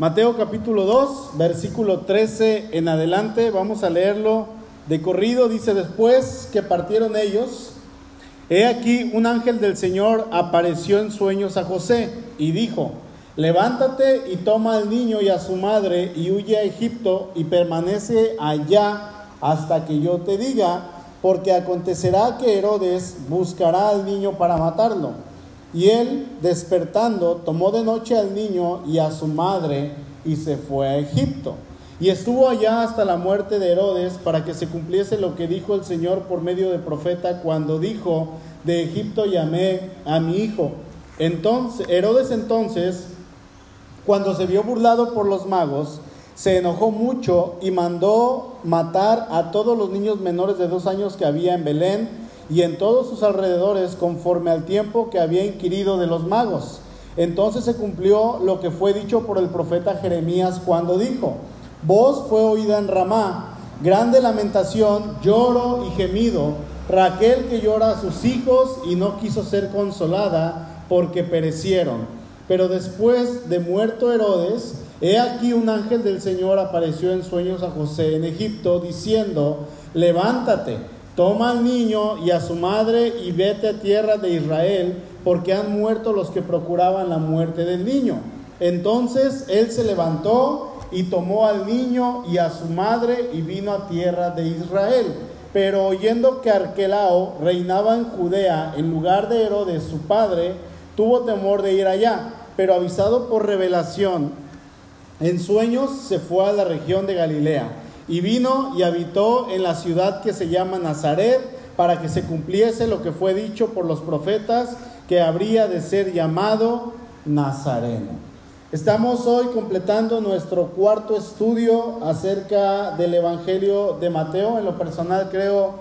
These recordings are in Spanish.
Mateo capítulo 2, versículo 13 en adelante, vamos a leerlo de corrido, dice después que partieron ellos, he aquí un ángel del Señor apareció en sueños a José y dijo, levántate y toma al niño y a su madre y huye a Egipto y permanece allá hasta que yo te diga, porque acontecerá que Herodes buscará al niño para matarlo. Y él, despertando, tomó de noche al niño y a su madre y se fue a Egipto. Y estuvo allá hasta la muerte de Herodes para que se cumpliese lo que dijo el Señor por medio de profeta cuando dijo, de Egipto llamé a mi hijo. Entonces, Herodes entonces, cuando se vio burlado por los magos, se enojó mucho y mandó matar a todos los niños menores de dos años que había en Belén y en todos sus alrededores conforme al tiempo que había inquirido de los magos. Entonces se cumplió lo que fue dicho por el profeta Jeremías cuando dijo, voz fue oída en Ramá, grande lamentación, lloro y gemido, Raquel que llora a sus hijos y no quiso ser consolada porque perecieron. Pero después de muerto Herodes, He aquí un ángel del Señor apareció en sueños a José en Egipto, diciendo, levántate, toma al niño y a su madre y vete a tierra de Israel, porque han muerto los que procuraban la muerte del niño. Entonces él se levantó y tomó al niño y a su madre y vino a tierra de Israel. Pero oyendo que Arquelao reinaba en Judea en lugar de Herodes su padre, tuvo temor de ir allá, pero avisado por revelación en sueños se fue a la región de Galilea y vino y habitó en la ciudad que se llama Nazaret para que se cumpliese lo que fue dicho por los profetas que habría de ser llamado Nazareno. Estamos hoy completando nuestro cuarto estudio acerca del Evangelio de Mateo. En lo personal creo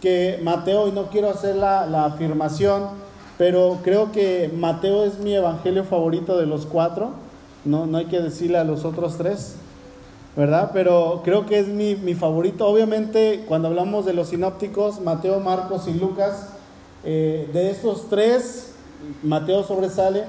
que Mateo, y no quiero hacer la, afirmación, pero creo que Mateo es mi Evangelio favorito de los cuatro no, no hay que decirle a los otros tres, ¿verdad? Pero creo que es mi, mi favorito. Obviamente, cuando hablamos de los sinópticos, Mateo, Marcos y Lucas, eh, de estos tres, Mateo sobresale.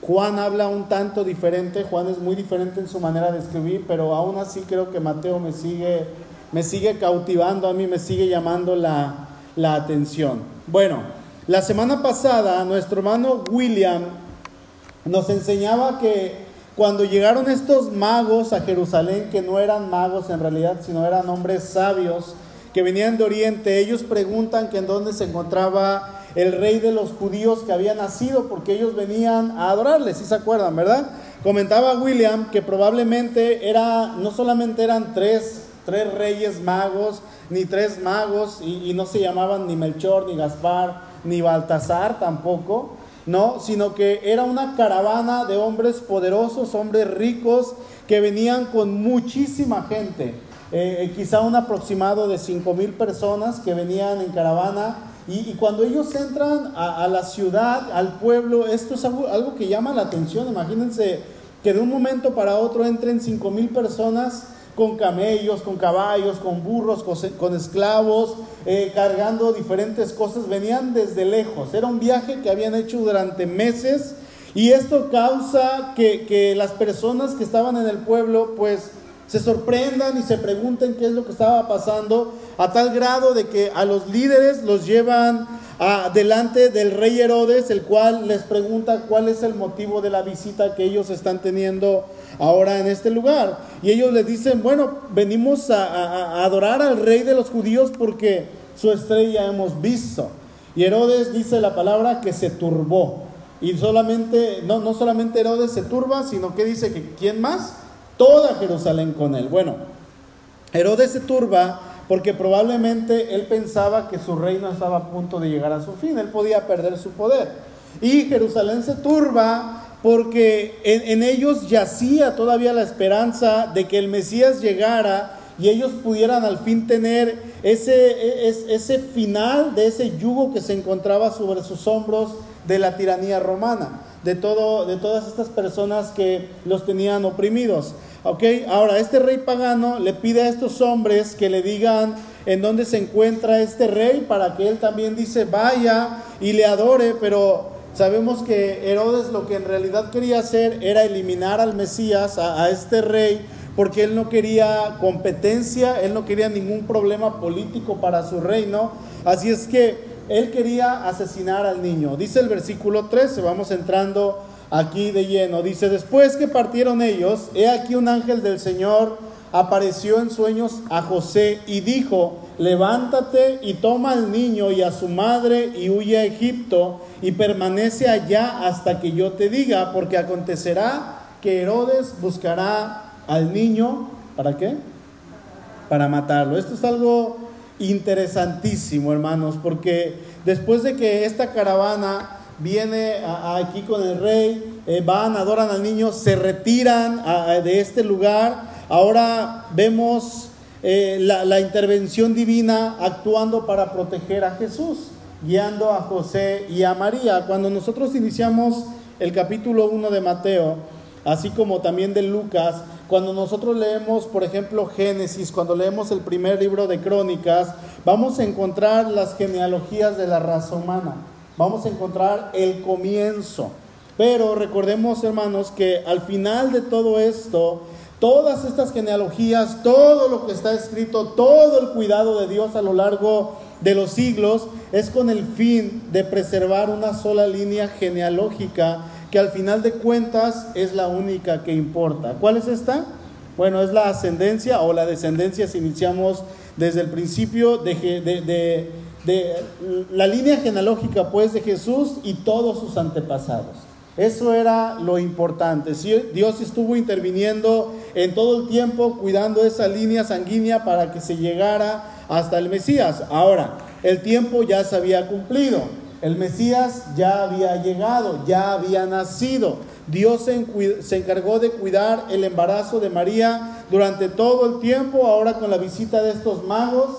Juan habla un tanto diferente, Juan es muy diferente en su manera de escribir, pero aún así creo que Mateo me sigue, me sigue cautivando, a mí me sigue llamando la, la atención. Bueno, la semana pasada nuestro hermano William nos enseñaba que cuando llegaron estos magos a Jerusalén, que no eran magos en realidad, sino eran hombres sabios, que venían de Oriente, ellos preguntan que en dónde se encontraba el rey de los judíos que había nacido, porque ellos venían a adorarle, si se acuerdan, ¿verdad? Comentaba William que probablemente era, no solamente eran tres, tres reyes magos, ni tres magos, y, y no se llamaban ni Melchor, ni Gaspar, ni Baltasar tampoco, no, sino que era una caravana de hombres poderosos, hombres ricos, que venían con muchísima gente, eh, eh, quizá un aproximado de cinco mil personas que venían en caravana. Y, cuando ellos entran a, la ciudad, al pueblo, esto es algo, algo, que llama la atención. Imagínense que de un momento para otro entren cinco mil personas con camellos, con caballos, con burros, con, esclavos, eh, cargando diferentes cosas, venían desde lejos. Era un viaje que habían hecho durante meses y esto causa que, las personas que estaban en el pueblo pues se sorprendan y se pregunten qué es lo que estaba pasando, a tal grado de que a los líderes los llevan a, delante del rey Herodes, el cual les pregunta cuál es el motivo de la visita que ellos están teniendo ahora en este lugar. Y ellos le dicen, bueno, venimos a, adorar al rey de los judíos porque su estrella hemos visto. Y Herodes dice la palabra que se turbó. Y solamente, no, no solamente Herodes se turba, sino que dice que ¿quién más? Toda Jerusalén con él. Bueno, Herodes se turba porque probablemente él pensaba que su reino estaba a punto de llegar a su fin, él podía perder su poder. Y Jerusalén se turba porque en, ellos yacía todavía la esperanza de que el Mesías llegara y ellos pudieran al fin tener ese, ese final de ese yugo que se encontraba sobre sus hombros de la tiranía romana, de, todo, de todas estas personas que los tenían oprimidos. Okay, ahora este rey pagano le pide a estos hombres que le digan en dónde se encuentra este rey para que él también dice vaya y le adore, pero Sabemos que Herodes lo que en realidad quería hacer era eliminar al Mesías, a, este rey, porque él no quería competencia, él no quería ningún problema político para su reino. Así es que él quería asesinar al niño. Dice el versículo 13, vamos entrando aquí de lleno. Dice, después que partieron ellos, he aquí un ángel del Señor apareció en sueños a José y dijo, levántate y toma al niño y a su madre y huye a Egipto y permanece allá hasta que yo te diga, porque acontecerá que Herodes buscará al niño, ¿para qué? Para matarlo. Esto es algo interesantísimo, hermanos, porque después de que esta caravana viene aquí con el rey, eh, van, adoran al niño, se retiran de este lugar, ahora vemos eh, la, la intervención divina actuando para proteger a Jesús, guiando a José y a María. Cuando nosotros iniciamos el capítulo 1 de Mateo, así como también de Lucas, cuando nosotros leemos, por ejemplo, Génesis, cuando leemos el primer libro de Crónicas, vamos a encontrar las genealogías de la raza humana, vamos a encontrar el comienzo. Pero recordemos, hermanos, que al final de todo esto, todas estas genealogías, todo lo que está escrito, todo el cuidado de Dios a lo largo de los siglos, es con el fin de preservar una sola línea genealógica que al final de cuentas es la única que importa. ¿Cuál es esta? Bueno, es la ascendencia o la descendencia si iniciamos desde el principio de, la línea genealógica pues de Jesús y todos sus antepasados. Eso era lo importante. Dios estuvo interviniendo en todo el tiempo cuidando esa línea sanguínea para que se llegara hasta el Mesías. Ahora, el tiempo ya se había cumplido. El Mesías ya había llegado, ya había nacido. Dios se, encargó de cuidar el embarazo de María durante todo el tiempo, ahora con la visita de estos magos,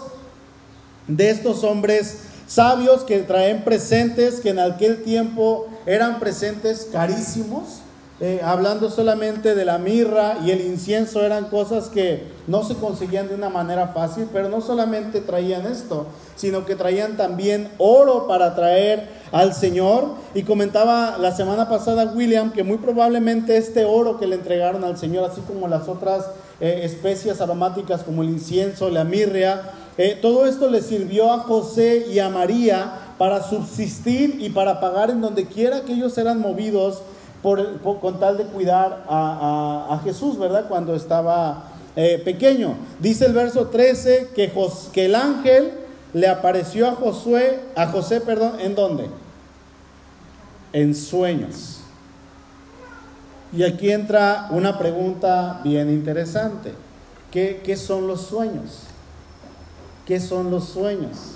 de estos hombres sabios que traen presentes que en aquel tiempo eran presentes carísimos eh, hablando solamente de la mirra y el incienso, eran cosas que no se conseguían de una manera fácil, pero no solamente traían esto, sino que traían también oro para traer al Señor. Y comentaba la semana pasada William que muy probablemente este oro que le entregaron al Señor, así como las otras eh, especias aromáticas como el incienso, la mirra, eh, todo esto le sirvió a José y a María para subsistir y para pagar en donde quiera que ellos eran movidos con tal de cuidar a, Jesús, ¿verdad? Cuando estaba eh, pequeño. Dice el verso 13 que, el ángel le apareció a a José, perdón, ¿en dónde? En sueños. Y aquí entra una pregunta bien interesante. ¿Qué, qué son los sueños? ¿Qué son los sueños?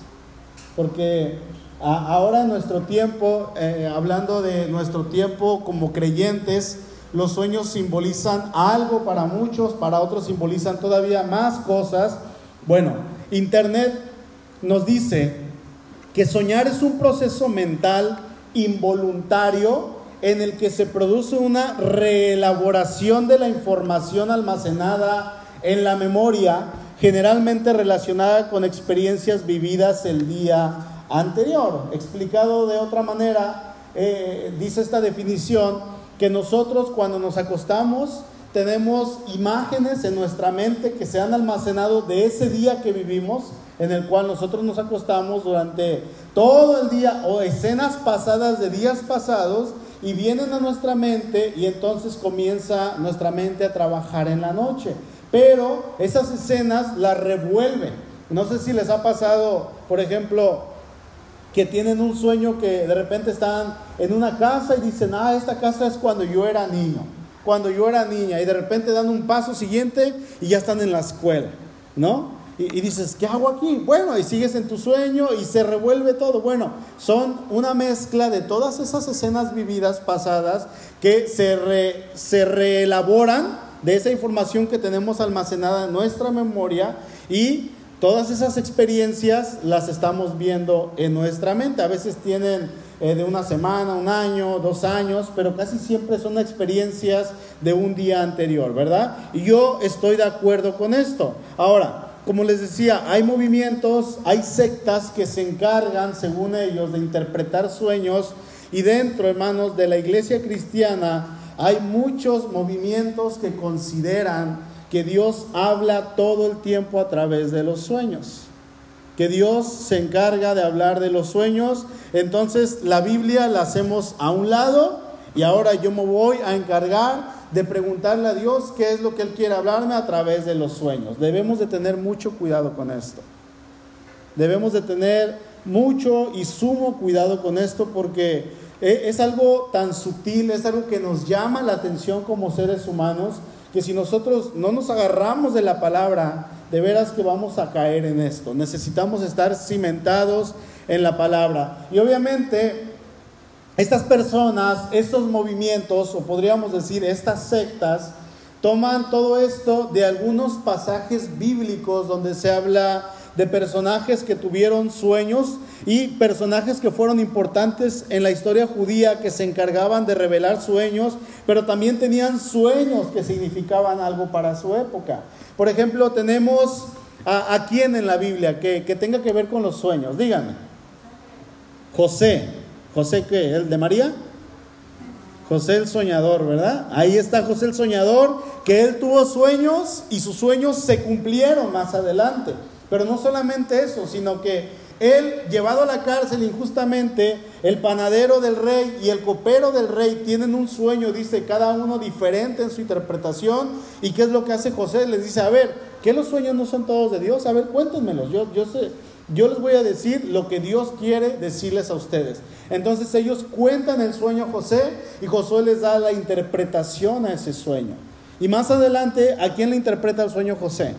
Porque Ahora en nuestro tiempo, eh, hablando de nuestro tiempo como creyentes, los sueños simbolizan algo para muchos, para otros simbolizan todavía más cosas. Bueno, Internet nos dice que soñar es un proceso mental involuntario en el que se produce una reelaboración de la información almacenada en la memoria, generalmente relacionada con experiencias vividas el día anterior. Explicado de otra manera, eh, dice esta definición que nosotros cuando nos acostamos tenemos imágenes en nuestra mente que se han almacenado de ese día que vivimos, en el cual nosotros nos acostamos durante todo el día o escenas pasadas de días pasados y vienen a nuestra mente y entonces comienza nuestra mente a trabajar en la noche. Pero esas escenas las revuelven. No sé si les ha pasado, por ejemplo, que tienen un sueño que de repente están en una casa y dicen, ah, esta casa es cuando yo era niño, cuando yo era niña, y de repente dan un paso siguiente y ya están en la escuela, ¿no? Y, dices, ¿qué hago aquí? Bueno, y sigues en tu sueño y se revuelve todo. Bueno, son una mezcla de todas esas escenas vividas pasadas que se, se reelaboran de esa información que tenemos almacenada en nuestra memoria y Todas esas experiencias las estamos viendo en nuestra mente. A veces tienen eh, de una semana, un año, dos años, pero casi siempre son experiencias de un día anterior, ¿verdad? Y yo estoy de acuerdo con esto. Ahora, como les decía, hay movimientos, hay sectas que se encargan, según ellos, de interpretar sueños Y dentro, hermanos, de la iglesia cristiana hay muchos movimientos que consideran que Dios habla todo el tiempo a través de los sueños. Que Dios se encarga de hablar de los sueños. Entonces la Biblia la hacemos a un lado y ahora yo me voy a encargar de preguntarle a Dios qué es lo que Él quiere hablarme a través de los sueños. Debemos de tener mucho cuidado con esto. Debemos de tener mucho y sumo cuidado con esto porque es algo tan sutil, es algo que nos llama la atención como seres humanos, que si nosotros no nos agarramos de la palabra, de veras que vamos a caer en esto. Necesitamos estar cimentados en la palabra. Y obviamente estas personas, estos movimientos, o podríamos decir estas sectas, toman todo esto de algunos pasajes bíblicos donde se habla de personajes que tuvieron sueños y personajes que fueron importantes en la historia judía que se encargaban de revelar sueños, pero también tenían sueños que significaban algo para su época. Por ejemplo, tenemos a, quién en la Biblia que, que tenga que ver con los sueños. Díganme. José. José qué, el de María? José el soñador, ¿verdad? Ahí está José el soñador, que él tuvo sueños y sus sueños se cumplieron más adelante. Pero no solamente eso, sino que él, llevado a la cárcel injustamente, el panadero del rey y el copero del rey tienen un sueño, dice, cada uno diferente en su interpretación. ¿Y qué es lo que hace José? Les dice, a ver, ¿qué los sueños no son todos de Dios? A ver, cuéntenmelos. Yo, yo sé, yo les voy a decir lo que Dios quiere decirles a ustedes. Entonces ellos cuentan el sueño a José y Josué les da la interpretación a ese sueño. Y más adelante, ¿a quién le interpreta el sueño José?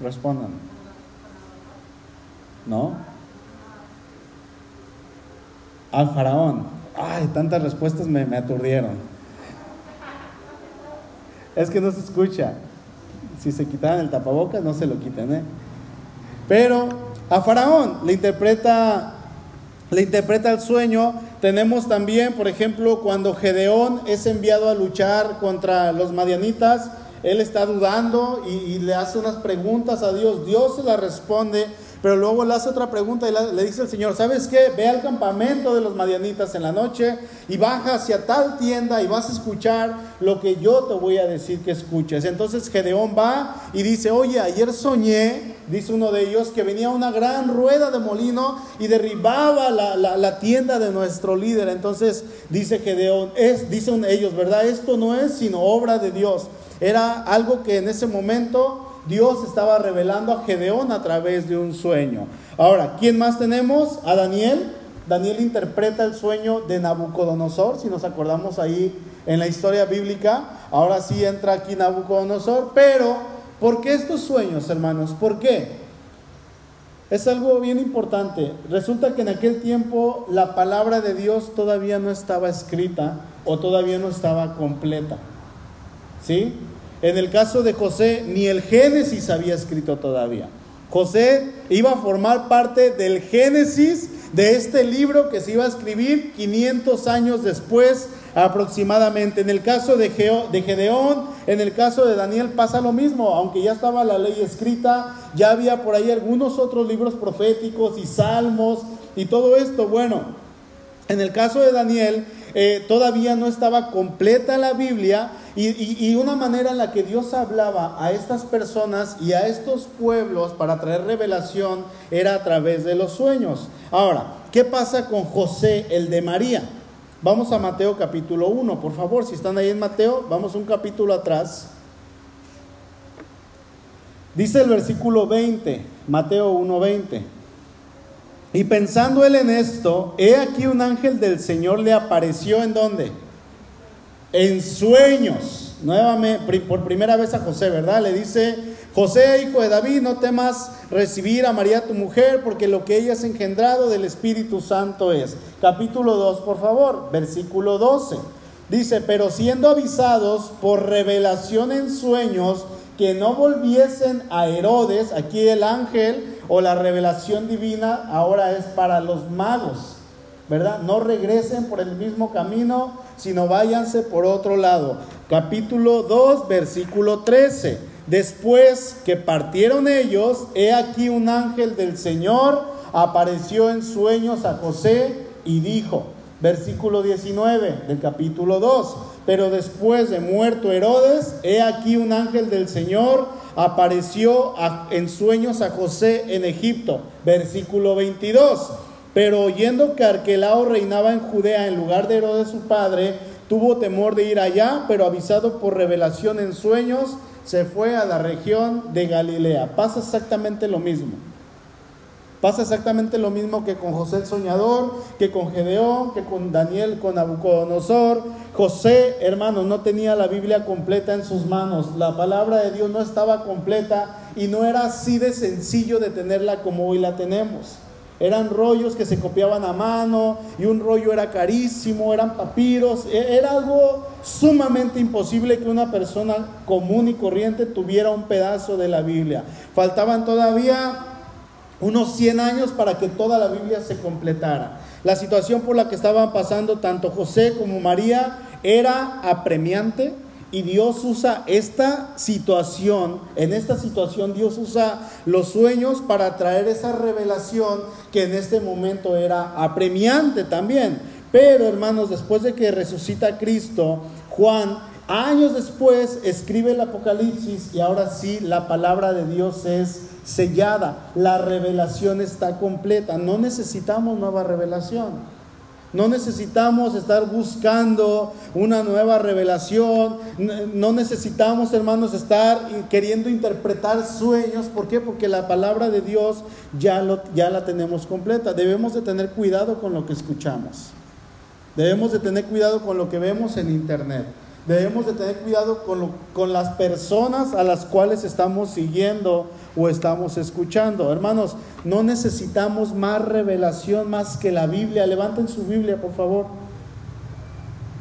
Respondan. ¿No? Al faraón. Ay, tantas respuestas me, me aturdieron. Es que no se escucha si se quitaran el tapabocas, no se lo quiten, ¿eh? Pero a Faraón le interpreta, le interpreta el sueño. Tenemos también, por ejemplo, cuando Gedeón es enviado a luchar contra los madianitas, él está dudando y, le hace unas preguntas a Dios. Dios se las responde pero luego le hace otra pregunta y le dice al Señor, ¿sabes qué? Ve al campamento de los madianitas en la noche y baja hacia tal tienda y vas a escuchar lo que yo te voy a decir que escuches. Entonces Gedeón va y dice, oye, ayer soñé, dice uno de ellos, que venía una gran rueda de molino y derribaba la, la, tienda de nuestro líder. Entonces dice Gedeón, es, dicen ellos, ¿verdad? Esto no es sino obra de Dios. Era algo que en ese momento Dios estaba revelando a Gedeón a través de un sueño. Ahora, ¿quién más tenemos? A Daniel. Daniel interpreta el sueño de Nabucodonosor, si nos acordamos ahí en la historia bíblica. Ahora sí entra aquí Nabucodonosor, pero ¿por qué estos sueños, hermanos? ¿Por qué? Es algo bien importante. Resulta que en aquel tiempo la palabra de Dios todavía no estaba escrita o todavía no estaba completa. ¿Sí? En el caso de José, ni el Génesis había escrito todavía. José iba a formar parte del Génesis de este libro que se iba a escribir 500 años después aproximadamente. En el caso de, de Gedeón, en el caso de Daniel pasa lo mismo, aunque ya estaba la ley escrita, ya había por ahí algunos otros libros proféticos y salmos y todo esto. Bueno, en el caso de Daniel eh, todavía no estaba completa la Biblia y, una manera en la que Dios hablaba a estas personas y a estos pueblos para traer revelación era a través de los sueños. Ahora, ¿qué pasa con José, el de María? Vamos a Mateo capítulo 1, por favor, si están ahí en Mateo, vamos un capítulo atrás. Dice el versículo 20, Mateo 1:20. Y pensando él en esto, he aquí un ángel del Señor le apareció en dónde? en sueños, nuevamente, por primera vez a José, ¿verdad? Le dice, José, hijo de David, no temas recibir a María tu mujer, porque lo que ella es engendrado del Espíritu Santo es. Capítulo 2, por favor, versículo 12. Dice, pero siendo avisados por revelación en sueños que no volviesen a Herodes, aquí el ángel o la revelación divina ahora es para los magos, ¿verdad? No regresen por el mismo camino sino váyanse por otro lado. Capítulo 2, versículo 13. Después que partieron ellos, he aquí un ángel del Señor apareció en sueños a José y dijo, versículo 19 del capítulo 2, pero después de muerto Herodes, he aquí un ángel del Señor apareció en sueños a José en Egipto, versículo 22. Pero oyendo que Arquelao reinaba en Judea en lugar de Herodes su padre, tuvo temor de ir allá, pero avisado por revelación en sueños, se fue a la región de Galilea. Pasa exactamente lo mismo. Pasa exactamente lo mismo que con José el soñador, que con Gedeón, que con Daniel, con Nabucodonosor. José, hermanos, no tenía la Biblia completa en sus manos. La palabra de Dios no estaba completa y no era así de sencillo de tenerla como hoy la tenemos. Eran rollos que se copiaban a mano y un rollo era carísimo, eran papiros. E, era algo sumamente imposible que una persona común y corriente tuviera un pedazo de la Biblia. Faltaban todavía unos 100 años para que toda la Biblia se completara. La situación por la que estaban pasando tanto José como María era apremiante, y Dios usa esta situación, en esta situación Dios usa los sueños para traer esa revelación que en este momento era apremiante también. Pero hermanos, después de que resucita Cristo, Juan, años después, escribe el Apocalipsis y ahora sí la palabra de Dios es sellada, la revelación está completa, no necesitamos nueva revelación. No necesitamos estar buscando una nueva revelación. No necesitamos, hermanos, estar queriendo interpretar sueños. ¿Por qué? Porque la palabra de Dios ya, la tenemos completa. Debemos de tener cuidado con lo que escuchamos. Debemos de tener cuidado con lo que vemos en internet. Debemos de tener cuidado con, con las personas a las cuales estamos siguiendo o estamos escuchando. Hermanos, no necesitamos más revelación más que la Biblia. Levanten su Biblia, por favor.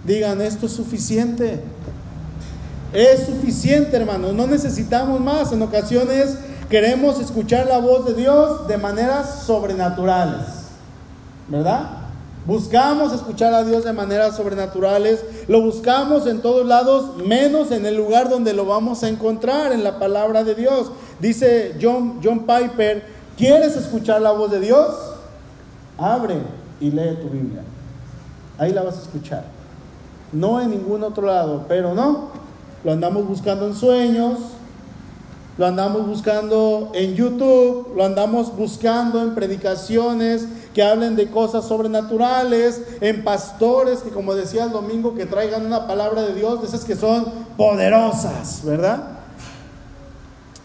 Digan, esto es suficiente. Es suficiente, hermanos. No necesitamos más. En ocasiones queremos escuchar la voz de Dios de maneras sobrenaturales. ¿Verdad? Buscamos escuchar a Dios de maneras sobrenaturales, lo buscamos en todos lados, menos en el lugar donde lo vamos a encontrar, en la palabra de Dios. Dice John, Piper, ¿quieres escuchar la voz de Dios? Abre y lee tu Biblia. Ahí la vas a escuchar. No en ningún otro lado, pero no. Lo andamos buscando en sueños, lo andamos buscando en YouTube, lo andamos buscando en predicaciones que hablen de cosas sobrenaturales, en pastores que como decía el domingo que traigan una palabra de Dios, de esas que son poderosas, ¿verdad?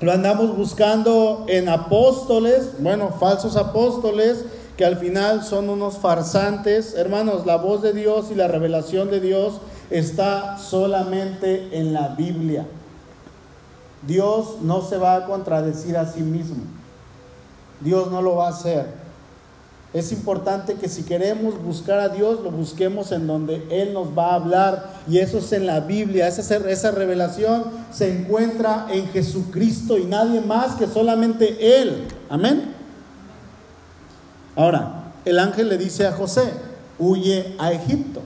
Lo andamos buscando en apóstoles, bueno, falsos apóstoles, que al final son unos farsantes. Hermanos, la voz de Dios y la revelación de Dios está solamente en la Biblia. Dios no se va a contradecir a sí mismo. Dios no lo va a hacer. Es importante que si queremos buscar a Dios, lo busquemos en donde Él nos va a hablar. Y eso es en la Biblia. Esa, esa revelación se encuentra en Jesucristo y nadie más que solamente Él. Amén. Ahora, el ángel le dice a José, huye a Egipto.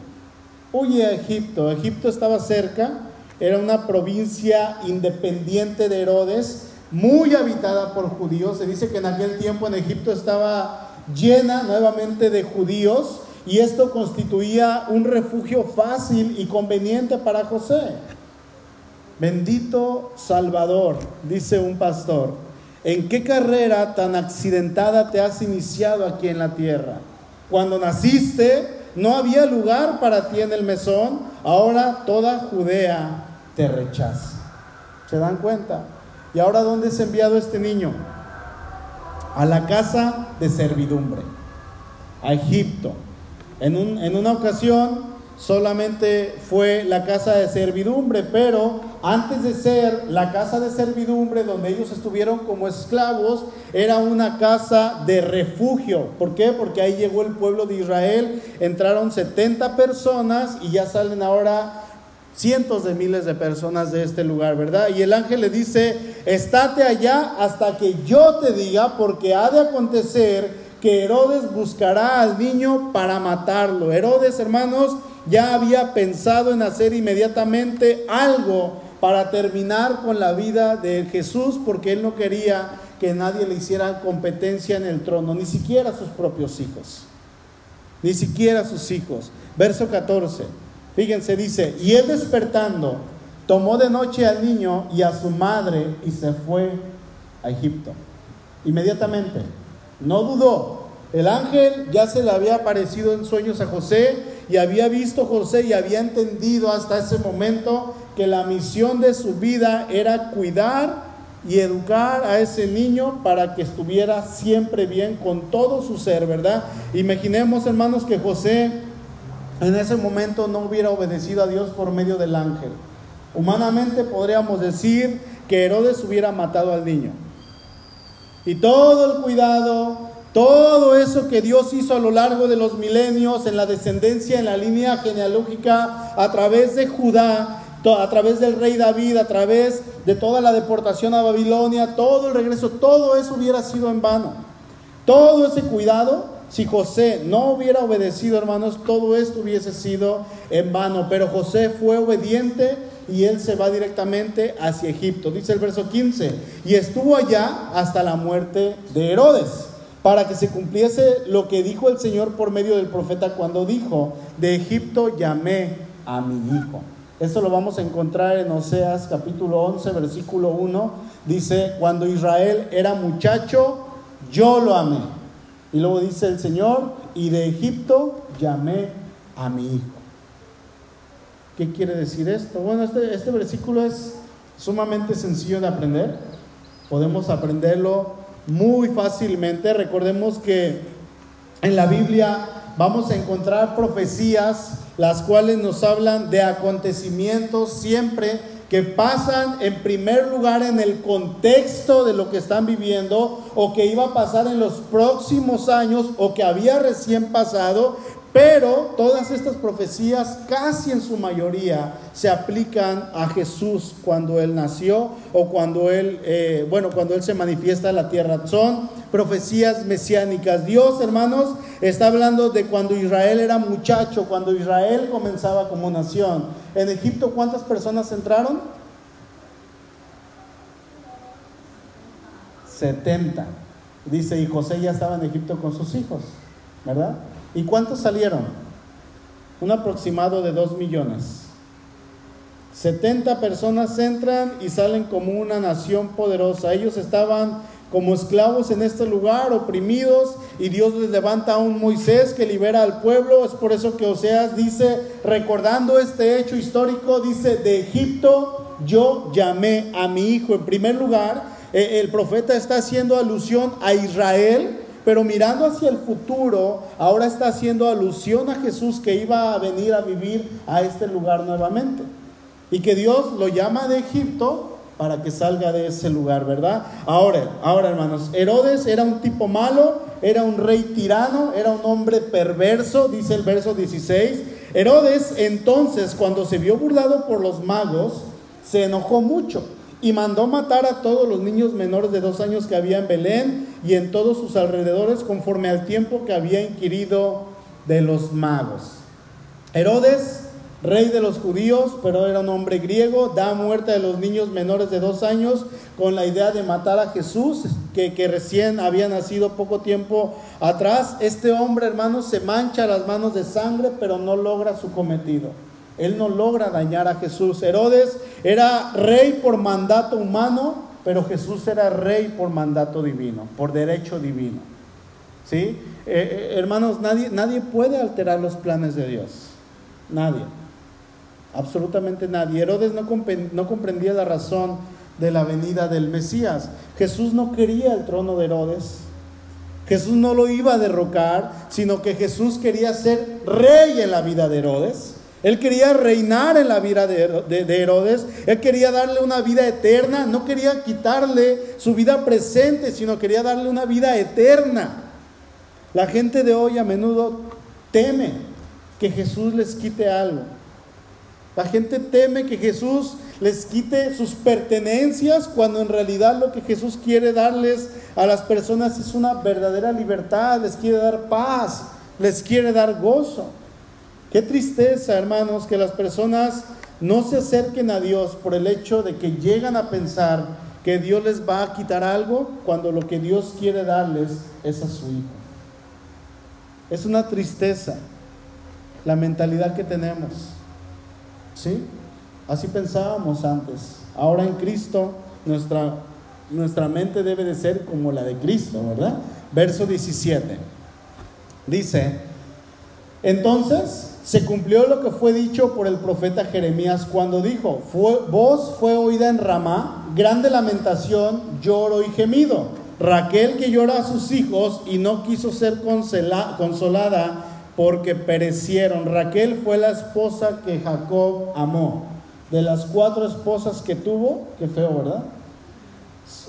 Huye a Egipto. Egipto estaba cerca era una provincia independiente de Herodes, muy habitada por judíos. Se dice que en aquel tiempo en Egipto estaba llena nuevamente de judíos y esto constituía un refugio fácil y conveniente para José. Bendito Salvador, dice un pastor, ¿en qué carrera tan accidentada te has iniciado aquí en la tierra? Cuando naciste no había lugar para ti en el mesón, ahora toda Judea te rechaza. ¿Se dan cuenta? ¿Y ahora dónde es enviado este niño? A la casa de servidumbre, a Egipto. En, en una ocasión solamente fue la casa de servidumbre, pero antes de ser la casa de servidumbre donde ellos estuvieron como esclavos, era una casa de refugio. ¿Por qué? Porque ahí llegó el pueblo de Israel, entraron 70 personas y ya salen ahora cientos de miles de personas de este lugar, ¿verdad? Y el ángel le dice, estate allá hasta que yo te diga, porque ha de acontecer que Herodes buscará al niño para matarlo. Herodes, hermanos, ya había pensado en hacer inmediatamente algo para terminar con la vida de Jesús, porque él no quería que nadie le hiciera competencia en el trono, ni siquiera sus propios hijos, ni siquiera sus hijos. Verso 14, fíjense, dice, y él despertando, tomó de noche al niño y a su madre y se fue a Egipto. Inmediatamente, no dudó. El ángel ya se le había aparecido en sueños a José y había visto José y había entendido hasta ese momento que la misión de su vida era cuidar y educar a ese niño para que estuviera siempre bien con todo su ser, ¿verdad? Imaginemos, hermanos, que José en ese momento no hubiera obedecido a Dios por medio del ángel. Humanamente podríamos decir que Herodes hubiera matado al niño. Y todo el cuidado, todo eso que Dios hizo a lo largo de los milenios en la descendencia, en la línea genealógica, a través de Judá, a través del rey David, a través de toda la deportación a Babilonia, todo el regreso, todo eso hubiera sido en vano. Todo ese cuidado, si José no hubiera obedecido, hermanos, todo esto hubiese sido en vano. Pero José fue obediente y él se va directamente hacia Egipto. Dice el verso 15, y estuvo allá hasta la muerte de Herodes, para que se cumpliese lo que dijo el Señor por medio del profeta cuando dijo, de Egipto llamé a mi hijo. Esto lo vamos a encontrar en Oseas capítulo 11, versículo 1. Dice, cuando Israel era muchacho, yo lo amé. Y luego dice el Señor, y de Egipto llamé a mi hijo. ¿Qué quiere decir esto? Bueno, este, este versículo es sumamente sencillo de aprender. Podemos aprenderlo muy fácilmente. Recordemos que en la Biblia vamos a encontrar profecías las cuales nos hablan de acontecimientos siempre que pasan en primer lugar en el contexto de lo que están viviendo o que iba a pasar en los próximos años o que había recién pasado, pero todas estas profecías, casi en su mayoría, se aplican a Jesús cuando Él nació o cuando Él, eh, bueno, cuando Él se manifiesta en la tierra. Son profecías mesiánicas. Dios, hermanos, está hablando de cuando Israel era muchacho, cuando Israel comenzaba como nación. En Egipto, ¿cuántas personas entraron? 70. Dice, y José ya estaba en Egipto con sus hijos, ¿verdad? ¿Y cuántos salieron? Un aproximado de 2 millones. 70 personas entran y salen como una nación poderosa. Ellos estaban como esclavos en este lugar, oprimidos, y Dios les levanta a un Moisés que libera al pueblo. Es por eso que Oseas dice, recordando este hecho histórico, dice, de Egipto yo llamé a mi hijo. En primer lugar, eh, el profeta está haciendo alusión a Israel pero mirando hacia el futuro, ahora está haciendo alusión a Jesús que iba a venir a vivir a este lugar nuevamente. Y que Dios lo llama de Egipto para que salga de ese lugar, ¿verdad? Ahora, ahora hermanos, Herodes era un tipo malo, era un rey tirano, era un hombre perverso, dice el verso 16. Herodes entonces, cuando se vio burlado por los magos, se enojó mucho y mandó matar a todos los niños menores de dos años que había en Belén y en todos sus alrededores conforme al tiempo que había inquirido de los magos. Herodes, rey de los judíos, pero era un hombre griego, da muerte a los niños menores de dos años con la idea de matar a Jesús, que, que recién había nacido poco tiempo atrás. Este hombre, hermanos, se mancha las manos de sangre, pero no logra su cometido. Él no logra dañar a Jesús. Herodes era rey por mandato humano, pero Jesús era rey por mandato divino, por derecho divino. ¿Sí? Eh, eh, hermanos, nadie, nadie puede alterar los planes de Dios. Nadie. Absolutamente nadie. Herodes no, no comprendía la razón de la venida del Mesías. Jesús no quería el trono de Herodes. Jesús no lo iba a derrocar, sino que Jesús quería ser rey en la vida de Herodes. Él quería reinar en la vida de, Herodes. Él quería darle una vida eterna. No quería quitarle su vida presente, sino quería darle una vida eterna. La gente de hoy a menudo teme que Jesús les quite algo. La gente teme que Jesús les quite sus pertenencias cuando en realidad lo que Jesús quiere darles a las personas es una verdadera libertad, les quiere dar paz, les quiere dar gozo. Qué tristeza, hermanos, que las personas no se acerquen a Dios por el hecho de que llegan a pensar que Dios les va a quitar algo cuando lo que Dios quiere darles es a su hijo. Es una tristeza la mentalidad que tenemos. ¿Sí? Así pensábamos antes. Ahora en Cristo nuestra, nuestra mente debe de ser como la de Cristo, ¿verdad? Verso 17. Dice, entonces se cumplió lo que fue dicho por el profeta Jeremías cuando dijo, voz fue oída en Ramá, grande lamentación, lloro y gemido. Raquel que llora a sus hijos y no quiso ser consolada porque perecieron. Raquel fue la esposa que Jacob amó. De las cuatro esposas que tuvo, qué feo, ¿verdad?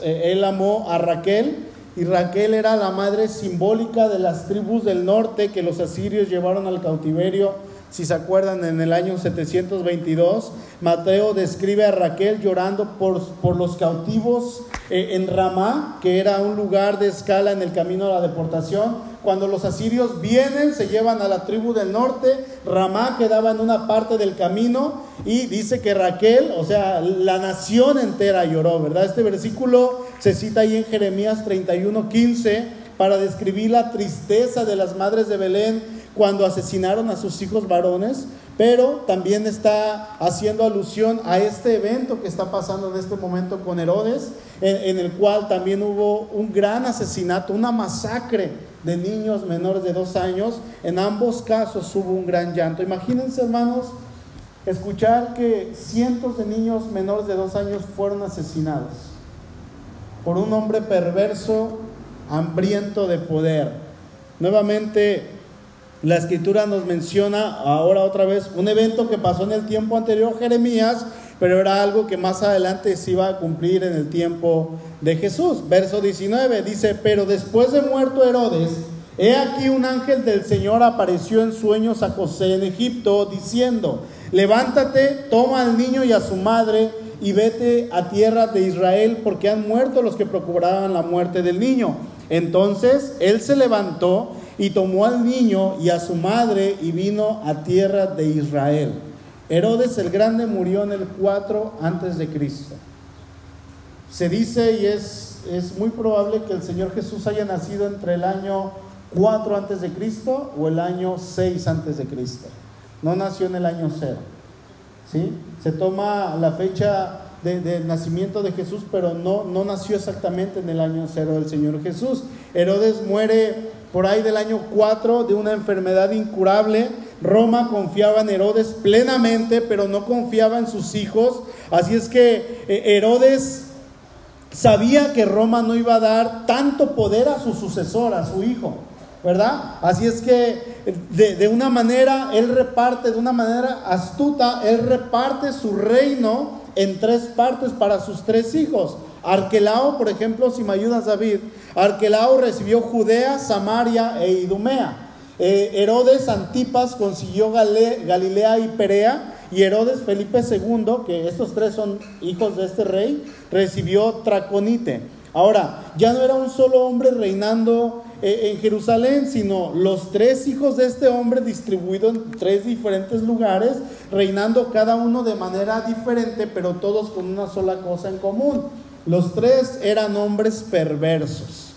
Eh, él amó a Raquel y Raquel era la madre simbólica de las tribus del norte que los asirios llevaron al cautiverio. Si se acuerdan, en el año 722, Mateo describe a Raquel llorando por, por los cautivos eh, en Ramá, que era un lugar de escala en el camino a la deportación cuando los asirios vienen, se llevan a la tribu del norte, Ramá quedaba en una parte del camino y dice que Raquel, o sea, la nación entera lloró, ¿verdad? Este versículo se cita ahí en Jeremías 31, 15 para describir la tristeza de las madres de Belén cuando asesinaron a sus hijos varones, pero también está haciendo alusión a este evento que está pasando en este momento con Herodes, en, el cual también hubo un gran asesinato, una masacre de niños menores de dos años, en ambos casos hubo un gran llanto. Imagínense, hermanos, escuchar que cientos de niños menores de dos años fueron asesinados por un hombre perverso, hambriento de poder. Nuevamente, la escritura nos menciona ahora otra vez un evento que pasó en el tiempo anterior, Jeremías, pero era algo que más adelante se iba a cumplir en el tiempo de Jesús. Verso 19 dice, pero después de muerto Herodes, he aquí un ángel del Señor apareció en sueños a José en Egipto, diciendo, levántate, toma al niño y a su madre y vete a tierra de Israel, porque han muerto los que procuraban la muerte del niño. Entonces él se levantó y tomó al niño y a su madre y vino a tierra de Israel. Herodes el Grande murió en el 4 antes de Cristo. Se dice y es, es muy probable que el Señor Jesús haya nacido entre el año 4 antes de Cristo o el año 6 antes de Cristo. No nació en el año 0. ¿sí? Se toma la fecha de, nacimiento de Jesús, pero no, no nació exactamente en el año 0 del Señor Jesús. Herodes muere por ahí del año 4 de una enfermedad incurable Roma confiaba en Herodes plenamente, pero no confiaba en sus hijos. Así es que eh, Herodes sabía que Roma no iba a dar tanto poder a su sucesor, a su hijo, ¿verdad? Así es que de, de una manera, él reparte, de una manera astuta, él reparte su reino en tres partes para sus tres hijos. Arquelao, por ejemplo, si me ayudas David, Arquelao recibió Judea, Samaria e Idumea. Eh, Herodes Antipas consiguió Galilea y Perea, y Herodes Felipe II, que estos tres son hijos de este rey, recibió Traconite. Ahora, ya no era un solo hombre reinando en Jerusalén, sino los tres hijos de este hombre distribuidos en tres diferentes lugares, reinando cada uno de manera diferente, pero todos con una sola cosa en común. Los tres eran hombres perversos.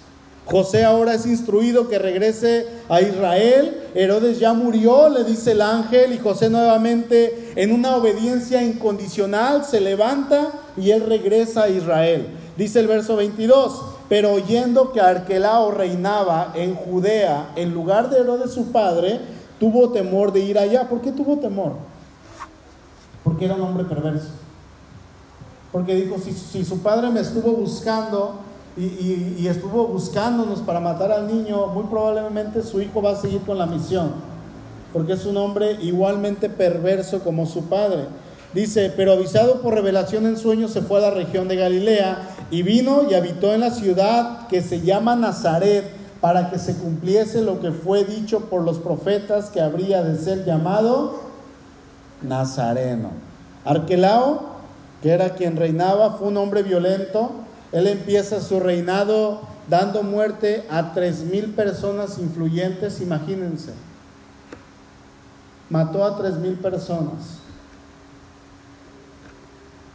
José ahora es instruido que regrese a Israel. Herodes ya murió, le dice el ángel, y José nuevamente en una obediencia incondicional se levanta y él regresa a Israel. Dice el verso 22, pero oyendo que Arquelao reinaba en Judea en lugar de Herodes su padre, tuvo temor de ir allá. ¿Por qué tuvo temor? Porque era un hombre perverso. Porque dijo, si, si su padre me estuvo buscando, y, estuvo buscándonos para matar al niño, muy probablemente su hijo va a seguir con la misión, porque es un hombre igualmente perverso como su padre. Dice, pero avisado por revelación en sueños se fue a la región de Galilea y vino y habitó en la ciudad que se llama Nazaret para que se cumpliese lo que fue dicho por los profetas que habría de ser llamado Nazareno. Arquelao, que era quien reinaba, fue un hombre violento, él empieza su reinado dando muerte a tres mil personas influyentes, imagínense. Mató a tres mil personas.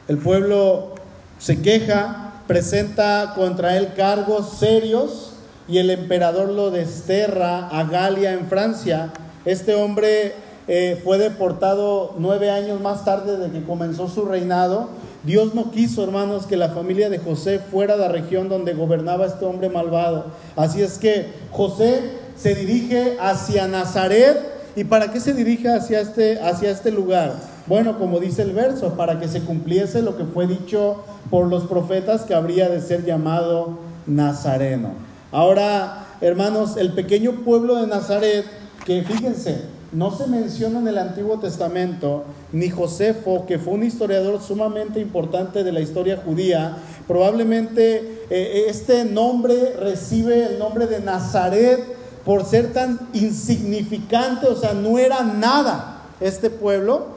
El pueblo se queja presenta contra él cargos serios y el emperador lo desterra a Galia en Francia. Este hombre eh, fue deportado nueve años más tarde de que comenzó su reinado. Dios no quiso, hermanos, que la familia de José fuera de la región donde gobernaba este hombre malvado. Así es que José se dirige hacia Nazaret. ¿Y para qué se dirige hacia este, hacia este lugar? Bueno, como dice el verso, para que se cumpliese lo que fue dicho por los profetas que habría de ser llamado Nazareno. Ahora, hermanos, el pequeño pueblo de Nazaret, que fíjense, no se menciona en el Antiguo Testamento, ni Josefo, que fue un historiador sumamente importante de la historia judía, probablemente eh, este nombre recibe el nombre de Nazaret por ser tan insignificante, o sea, no era nada este pueblo.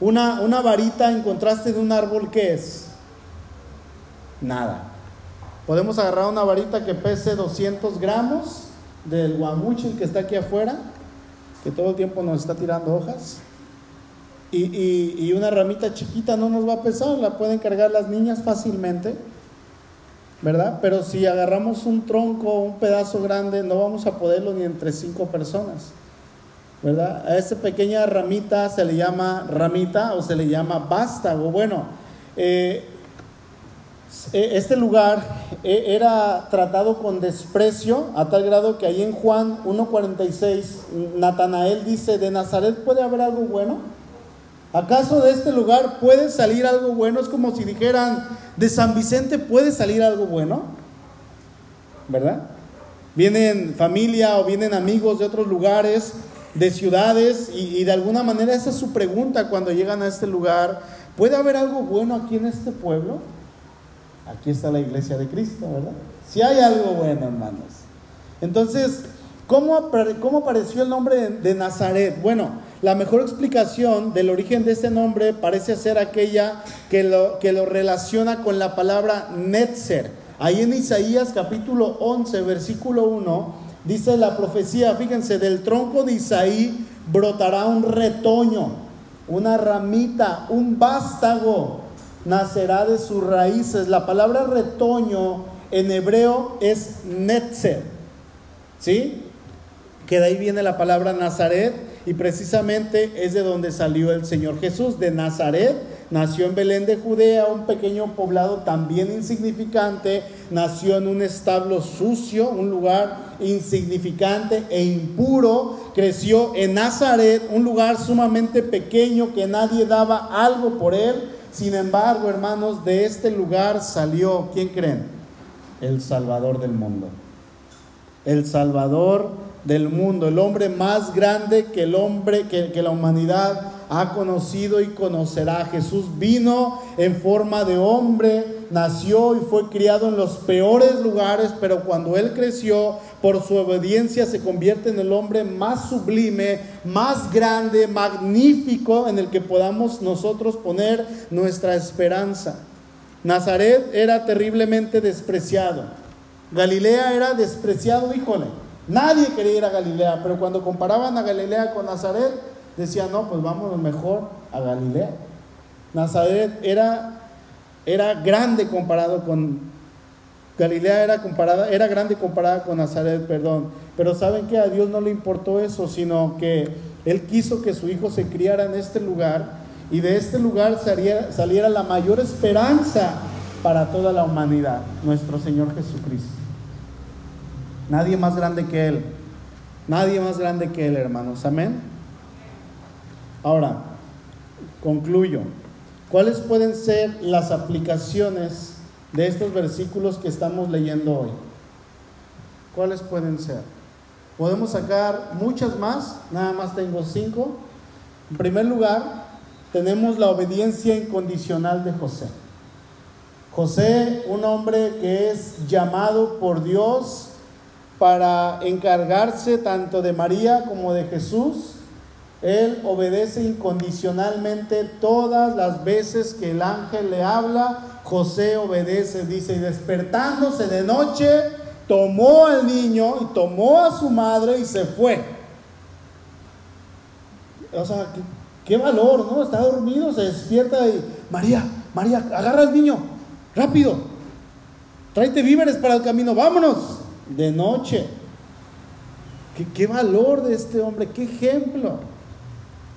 Una, una varita en contraste de un árbol, ¿qué es? Nada. Podemos agarrar una varita que pese 200 gramos del guamuchil que está aquí afuera, que todo el tiempo nos está tirando hojas. Y, y, una ramita chiquita no nos va a pesar, la pueden cargar las niñas fácilmente, ¿verdad? Pero si agarramos un tronco, un pedazo grande, no vamos a poderlo ni entre cinco personas, ¿verdad? A esa pequeña ramita se le llama ramita o se le llama vástago. Bueno, eh, eh, este lugar eh, era tratado con desprecio a tal grado que ahí en Juan 1.46 Natanael dice, ¿de Nazaret puede haber algo bueno? ¿Acaso de este lugar puede salir algo bueno? Es como si dijeran, de San Vicente puede salir algo bueno, ¿verdad? Vienen familia o vienen amigos de otros lugares, de ciudades, y, de alguna manera esa es su pregunta cuando llegan a este lugar. ¿Puede haber algo bueno aquí en este pueblo? Aquí está la iglesia de Cristo, ¿verdad? Si hay algo bueno, hermanos. Entonces, ¿cómo, cómo apareció el nombre de, Nazaret? Bueno, la mejor explicación del origen de este nombre parece ser aquella que lo, que lo relaciona con la palabra Netzer. Ahí en Isaías capítulo 11, versículo 1, dice la profecía, fíjense, del tronco de Isaí brotará un retoño, una ramita, un vástago nacerá de sus raíces. La palabra retoño en hebreo es netzer, ¿sí? Que de ahí viene la palabra Nazaret y precisamente es de donde salió el Señor Jesús, de Nazaret. Nació en Belén de Judea, un pequeño poblado también insignificante. Nació en un establo sucio, un lugar insignificante e impuro. Creció en Nazaret, un lugar sumamente pequeño que nadie daba algo por él sin embargo, hermanos, de este lugar salió, ¿quién creen? El Salvador del mundo. El Salvador del mundo, el hombre más grande que el hombre, que, la humanidad ha conocido y conocerá. Jesús vino en forma de hombre, nació y fue criado en los peores lugares, pero cuando Él creció, por su obediencia se convierte en el hombre más sublime, más grande, magnífico, en el que podamos nosotros poner nuestra esperanza. Nazaret era terriblemente despreciado. Galilea era despreciado, híjole. Nadie quería ir a Galilea, pero cuando comparaban a Galilea con Nazaret, decía, no, pues vámonos mejor a Galilea. Nazaret era, era grande comparado con Galilea era comparada, era grande comparada con Nazaret, perdón. Pero saben que a Dios no le importó eso, sino que Él quiso que su hijo se criara en este lugar y de este lugar saliera la mayor esperanza para toda la humanidad, nuestro Señor Jesucristo. Nadie más grande que Él. Nadie más grande que Él, hermanos. Amén. Ahora, concluyo. ¿Cuáles pueden ser las aplicaciones de estos versículos que estamos leyendo hoy? ¿Cuáles pueden ser? Podemos sacar muchas más, nada más tengo cinco. En primer lugar, tenemos la obediencia incondicional de José. José, un hombre que es llamado por Dios para encargarse tanto de María como de Jesús, él obedece incondicionalmente todas las veces que el ángel le habla. José obedece, dice, y despertándose de noche, tomó al niño y tomó a su madre y se fue. O sea, qué, valor, ¿no? Está dormido, se despierta y, María, María, agarra al niño. rápido, tráete víveres para el camino, vámonos, de noche. ¿Qué, valor de este hombre, qué ejemplo,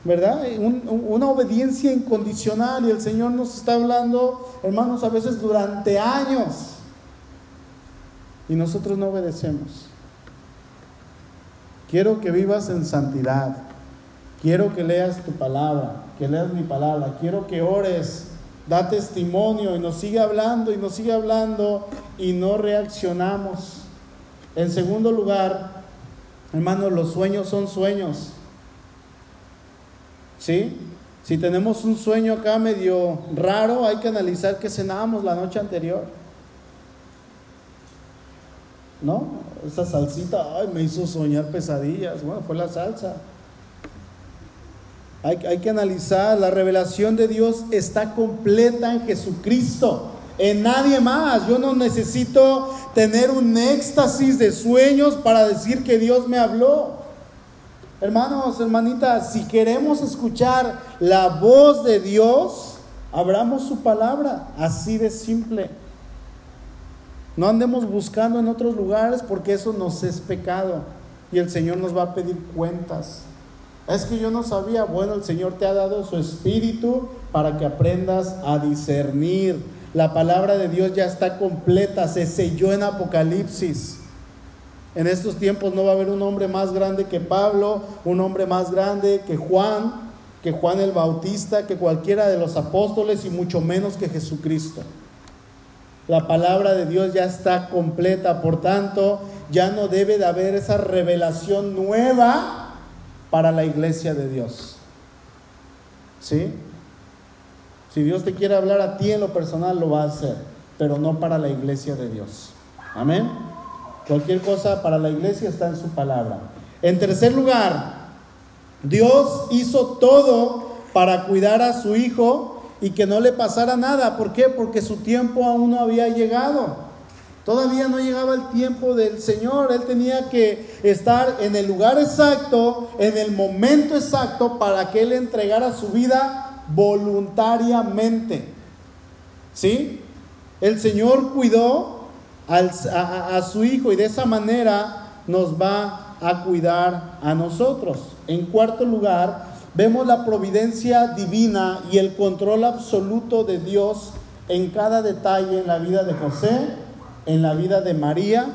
¿verdad? una obediencia incondicional y el Señor nos está hablando, hermanos, a veces durante años y nosotros no obedecemos. Quiero que vivas en santidad. Quiero que leas tu palabra, que leas mi palabra. Quiero que ores, da testimonio y nos sigue hablando y nos sigue hablando y no reaccionamos. En segundo lugar, hermanos, los sueños son sueños. ¿Sí? Si tenemos un sueño acá medio raro, hay que analizar qué cenábamos la noche anterior. ¿No? esa salsita, ay, me hizo soñar pesadillas. Bueno, fue la salsa. Hay, hay, que analizar, la revelación de Dios está completa en Jesucristo, en nadie más. Yo no necesito tener un éxtasis de sueños para decir que Dios me habló. Hermanos, hermanitas, si queremos escuchar la voz de Dios, abramos su palabra, así de simple. No andemos buscando en otros lugares porque eso nos es pecado y el Señor nos va a pedir cuentas. Es que yo no sabía, bueno, el Señor te ha dado su espíritu para que aprendas a discernir. La palabra de Dios ya está completa, se selló en Apocalipsis. En estos tiempos no va a haber un hombre más grande que Pablo, un hombre más grande que Juan, que Juan el Bautista, que cualquiera de los apóstoles y mucho menos que Jesucristo. La palabra de Dios ya está completa, por tanto, ya no debe de haber esa revelación nueva para la iglesia de Dios. ¿Sí? Si Dios te quiere hablar a ti en lo personal, lo va a hacer, pero no para la iglesia de Dios. Amén. Cualquier cosa para la iglesia está en su palabra. En tercer lugar, Dios hizo todo para cuidar a su Hijo y que no le pasara nada. ¿Por qué? Porque su tiempo aún no había llegado. Todavía no llegaba el tiempo del Señor. Él tenía que estar en el lugar exacto, en el momento exacto, para que Él entregara su vida voluntariamente. ¿Sí? El Señor cuidó a, a su Hijo y de esa manera nos va a cuidar a nosotros. En cuarto lugar, Vemos la providencia divina y el control absoluto de Dios en cada detalle en la vida de José, en la vida de María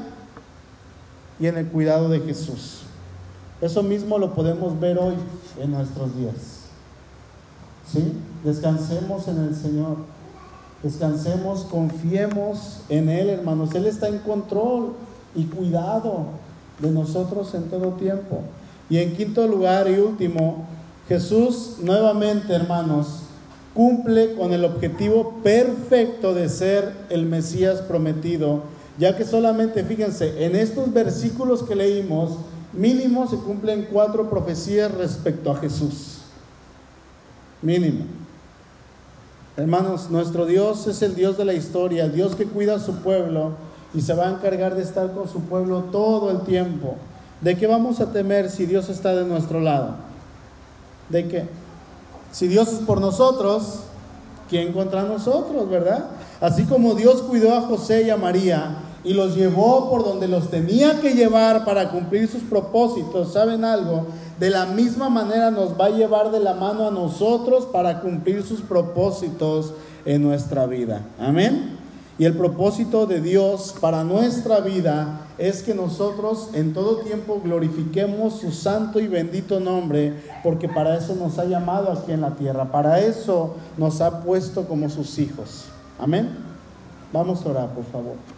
y en el cuidado de Jesús. Eso mismo lo podemos ver hoy en nuestros días. ¿Sí? Descansemos en el Señor. Descansemos, confiemos en Él, hermanos. Él está en control y cuidado de nosotros en todo tiempo. Y en quinto lugar y último, Jesús nuevamente, hermanos, cumple con el objetivo perfecto de ser el Mesías prometido, ya que solamente, fíjense, en estos versículos que leímos, mínimo se cumplen cuatro profecías respecto a Jesús. Mínimo. Hermanos, nuestro Dios es el Dios de la historia, el Dios que cuida a su pueblo y se va a encargar de estar con su pueblo todo el tiempo. ¿De qué vamos a temer si Dios está de nuestro lado? de que si Dios es por nosotros, ¿quién contra nosotros, verdad? Así como Dios cuidó a José y a María y los llevó por donde los tenía que llevar para cumplir sus propósitos, ¿saben algo? De la misma manera nos va a llevar de la mano a nosotros para cumplir sus propósitos en nuestra vida. Amén. Y el propósito de Dios para nuestra vida es que nosotros en todo tiempo glorifiquemos su santo y bendito nombre, porque para eso nos ha llamado aquí en la tierra, para eso nos ha puesto como sus hijos. Amén. Vamos a orar, por favor.